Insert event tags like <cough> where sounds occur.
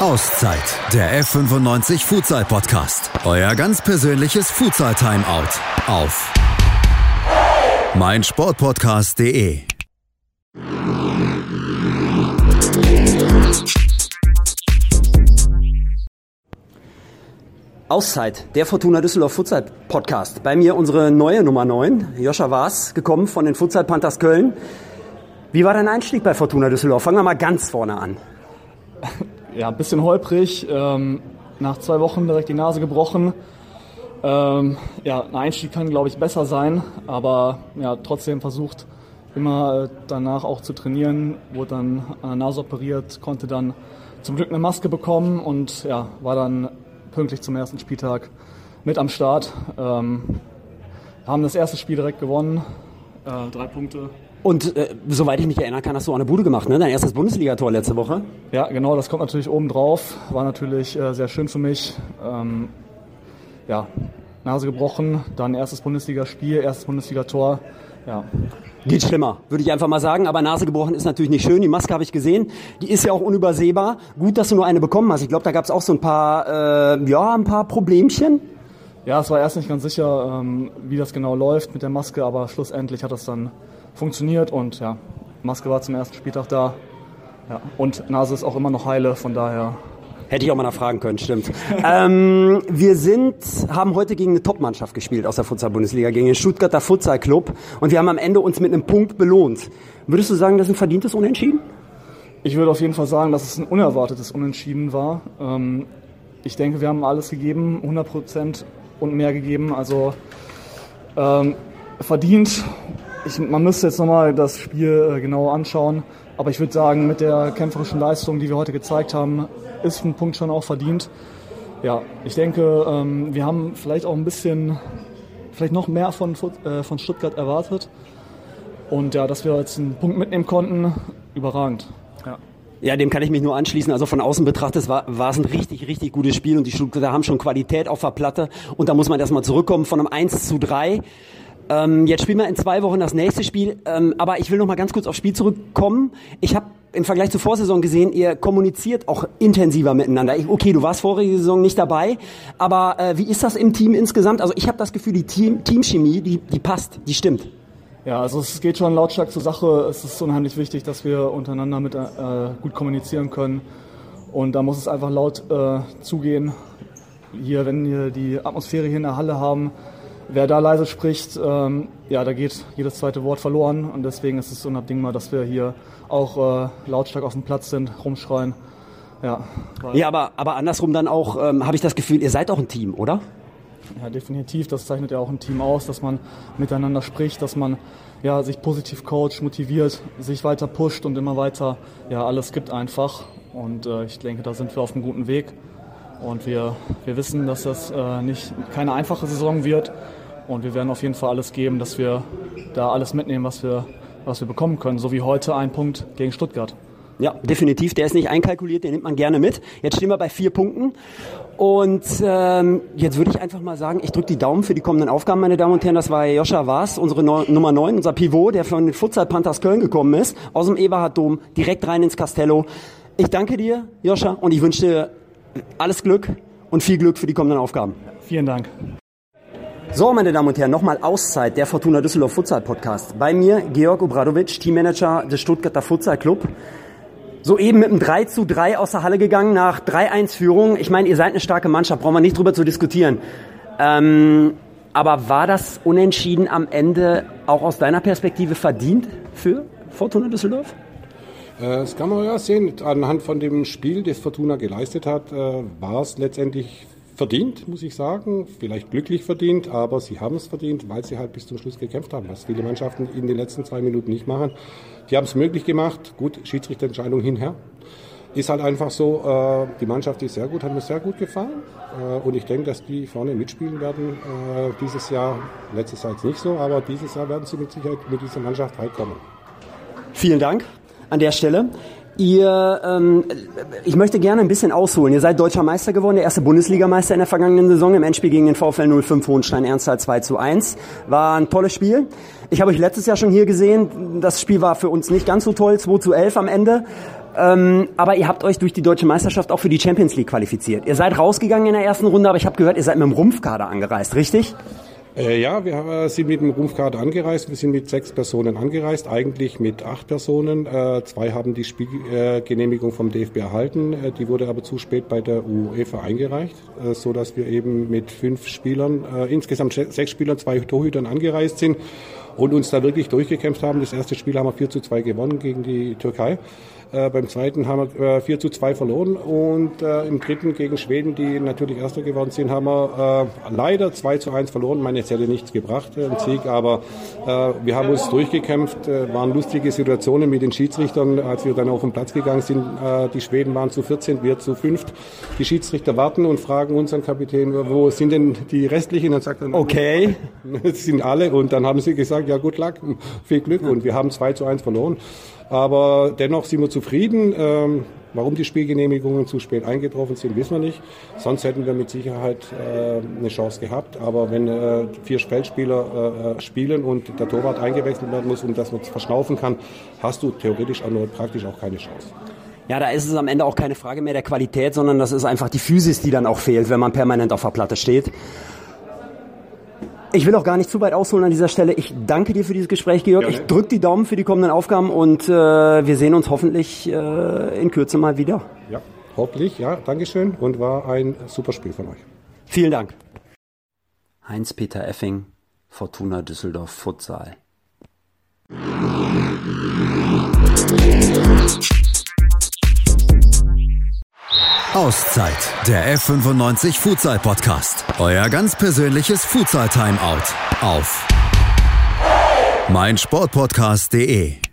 Auszeit, der F95 Futsal Podcast. Euer ganz persönliches Futsal Timeout auf meinsportpodcast.de. Auszeit, der Fortuna Düsseldorf Futsal Podcast. Bei mir unsere neue Nummer 9, Joscha Waas, gekommen von den Futsal Panthers Köln. Wie war dein Einstieg bei Fortuna Düsseldorf? Fangen wir mal ganz vorne an. Ja, ein bisschen holprig. Ähm, nach zwei Wochen direkt die Nase gebrochen. Ähm, ja, ein Einstieg kann, glaube ich, besser sein, aber ja, trotzdem versucht, immer äh, danach auch zu trainieren. Wurde dann an der Nase operiert, konnte dann zum Glück eine Maske bekommen und ja, war dann pünktlich zum ersten Spieltag mit am Start. Ähm, haben das erste Spiel direkt gewonnen, äh, drei Punkte. Und äh, soweit ich mich erinnern kann, hast du auch eine Bude gemacht, ne? Dein erstes Bundesligator letzte Woche. Ja, genau, das kommt natürlich oben drauf. War natürlich äh, sehr schön für mich. Ähm, ja, Nase gebrochen, dann erstes Bundesligaspiel, erstes Bundesligator. Ja. Geht schlimmer, würde ich einfach mal sagen. Aber Nase gebrochen ist natürlich nicht schön. Die Maske habe ich gesehen. Die ist ja auch unübersehbar. Gut, dass du nur eine bekommen hast. Ich glaube, da gab es auch so ein paar, äh, ja, ein paar Problemchen. Ja, es war erst nicht ganz sicher, ähm, wie das genau läuft mit der Maske, aber schlussendlich hat das dann funktioniert und ja, Maske war zum ersten Spieltag da. Ja, und Nase ist auch immer noch heile, von daher. Hätte ich auch mal nachfragen können, stimmt. <laughs> ähm, wir sind, haben heute gegen eine Top-Mannschaft gespielt aus der Futsal-Bundesliga, gegen den Stuttgarter Futsal-Club und wir haben am Ende uns mit einem Punkt belohnt. Würdest du sagen, das ist ein verdientes Unentschieden? Ich würde auf jeden Fall sagen, dass es ein unerwartetes Unentschieden war. Ähm, ich denke, wir haben alles gegeben, 100 Prozent und mehr gegeben. Also ähm, verdient ich, man müsste jetzt nochmal das Spiel äh, genau anschauen. Aber ich würde sagen, mit der kämpferischen Leistung, die wir heute gezeigt haben, ist ein Punkt schon auch verdient. Ja, ich denke, ähm, wir haben vielleicht auch ein bisschen, vielleicht noch mehr von, äh, von Stuttgart erwartet. Und ja, dass wir jetzt einen Punkt mitnehmen konnten, überragend. Ja. Ja, dem kann ich mich nur anschließen. Also von außen betrachtet war, war es ein richtig, richtig gutes Spiel und die Stuttgarter haben schon Qualität auf der Platte. Und da muss man erstmal zurückkommen von einem 1 zu 3 ähm, jetzt spielen wir in zwei Wochen das nächste Spiel, ähm, aber ich will noch mal ganz kurz aufs Spiel zurückkommen. Ich habe im Vergleich zur Vorsaison gesehen, ihr kommuniziert auch intensiver miteinander. Ich, okay, du warst vorige Saison nicht dabei, aber äh, wie ist das im Team insgesamt? Also ich habe das Gefühl, die Team, Teamchemie, die, die passt, die stimmt. Ja, also es geht schon lautstark zur Sache. Es ist unheimlich wichtig, dass wir untereinander mit, äh, gut kommunizieren können. Und da muss es einfach laut äh, zugehen. Hier, wenn wir die Atmosphäre hier in der Halle haben, wer da leise spricht, ähm, ja, da geht jedes zweite Wort verloren und deswegen ist es unabdingbar, dass wir hier auch äh, lautstark auf dem Platz sind, rumschreien. Ja, ja aber, aber andersrum dann auch, ähm, habe ich das Gefühl, ihr seid auch ein Team, oder? Ja, definitiv. Das zeichnet ja auch ein Team aus, dass man miteinander spricht, dass man ja, sich positiv coacht, motiviert, sich weiter pusht und immer weiter ja, alles gibt einfach. Und äh, ich denke, da sind wir auf einem guten Weg. Und wir, wir wissen, dass das äh, nicht, keine einfache Saison wird. Und wir werden auf jeden Fall alles geben, dass wir da alles mitnehmen, was wir, was wir bekommen können. So wie heute ein Punkt gegen Stuttgart. Ja, definitiv. Der ist nicht einkalkuliert, den nimmt man gerne mit. Jetzt stehen wir bei vier Punkten. Und ähm, jetzt würde ich einfach mal sagen, ich drücke die Daumen für die kommenden Aufgaben, meine Damen und Herren. Das war Joscha Waas, unsere no Nummer 9, unser Pivot, der von den Futsal Panthers Köln gekommen ist, aus dem Eberhard-Dom, direkt rein ins Castello. Ich danke dir, Joscha, und ich wünsche dir alles Glück und viel Glück für die kommenden Aufgaben. Vielen Dank. So, meine Damen und Herren, nochmal Auszeit der Fortuna Düsseldorf Futsal Podcast. Bei mir Georg Obradovic, Teammanager des Stuttgarter Futsal Club. Soeben mit einem 3 zu 3 aus der Halle gegangen nach 3-1-Führung. Ich meine, ihr seid eine starke Mannschaft, brauchen wir nicht drüber zu diskutieren. Ähm, aber war das Unentschieden am Ende auch aus deiner Perspektive verdient für Fortuna Düsseldorf? Äh, das kann man ja sehen. Anhand von dem Spiel, das Fortuna geleistet hat, äh, war es letztendlich verdient, muss ich sagen. Vielleicht glücklich verdient, aber sie haben es verdient, weil sie halt bis zum Schluss gekämpft haben, was viele Mannschaften in den letzten zwei Minuten nicht machen. Die haben es möglich gemacht. Gut, Schiedsrichterentscheidung hinher. Ist halt einfach so, äh, die Mannschaft ist sehr gut, hat mir sehr gut gefallen. und ich denke, dass die vorne mitspielen werden dieses Jahr. Letztes Jahr jetzt nicht so, aber dieses Jahr werden sie mit Sicherheit mit dieser Mannschaft halt kommen. Vielen Dank an der Stelle. Ihr, ähm, ich möchte gerne ein bisschen ausholen. Ihr seid deutscher Meister geworden, der erste Bundesligameister in der vergangenen Saison im Endspiel gegen den VfL 05 Hohenstein-Ernsthal 2 zu 1. War ein tolles Spiel. Ich habe euch letztes Jahr schon hier gesehen. Das Spiel war für uns nicht ganz so toll, 2 zu 11 am Ende. Ähm, aber ihr habt euch durch die deutsche Meisterschaft auch für die Champions League qualifiziert. Ihr seid rausgegangen in der ersten Runde, aber ich habe gehört, ihr seid mit dem Rumpfkader angereist, richtig? Äh, ja, wir äh, sind mit dem Rumpfkader angereist. Wir sind mit sechs Personen angereist, eigentlich mit acht Personen. Äh, zwei haben die Spielgenehmigung vom DFB erhalten. Äh, die wurde aber zu spät bei der UEFA eingereicht, äh, so dass wir eben mit fünf Spielern, äh, insgesamt sechs Spielern, zwei Torhütern angereist sind und uns da wirklich durchgekämpft haben. Das erste Spiel haben wir 4 zu 2 gewonnen gegen die Türkei. Äh, beim zweiten haben wir äh, 4 zu 2 verloren und äh, im dritten gegen Schweden, die natürlich Erster geworden sind, haben wir äh, leider 2 zu 1 verloren. Meine, es hätte nichts gebracht, äh, ein Sieg, aber äh, wir haben uns durchgekämpft, äh, waren lustige Situationen mit den Schiedsrichtern, als wir dann auf den Platz gegangen sind. Äh, die Schweden waren zu 14, wir zu 5. Die Schiedsrichter warten und fragen unseren Kapitän, wo sind denn die restlichen? Und sagt dann, Okay. <laughs> das sind alle. Und dann haben sie gesagt, ja gut Luck, <laughs> viel Glück. Und wir haben 2 zu 1 verloren. Aber dennoch sind wir zufrieden. Ähm, warum die Spielgenehmigungen zu spät eingetroffen sind, wissen wir nicht. Sonst hätten wir mit Sicherheit äh, eine Chance gehabt. Aber wenn äh, vier Feldspieler äh, spielen und der Torwart eingewechselt werden muss und das man verschnaufen kann, hast du theoretisch auch nur praktisch auch keine Chance. Ja, da ist es am Ende auch keine Frage mehr der Qualität, sondern das ist einfach die Physis, die dann auch fehlt, wenn man permanent auf der Platte steht. Ich will auch gar nicht zu weit ausholen an dieser Stelle. Ich danke dir für dieses Gespräch, Georg. Gerne. Ich drücke die Daumen für die kommenden Aufgaben und äh, wir sehen uns hoffentlich äh, in Kürze mal wieder. Ja, hoffentlich, ja, Dankeschön und war ein super Spiel von euch. Vielen Dank. Heinz-Peter Effing, Fortuna Düsseldorf Futsal. Auszeit, der F95 Futsal Podcast. Euer ganz persönliches Futsal Timeout auf meinsportpodcast.de.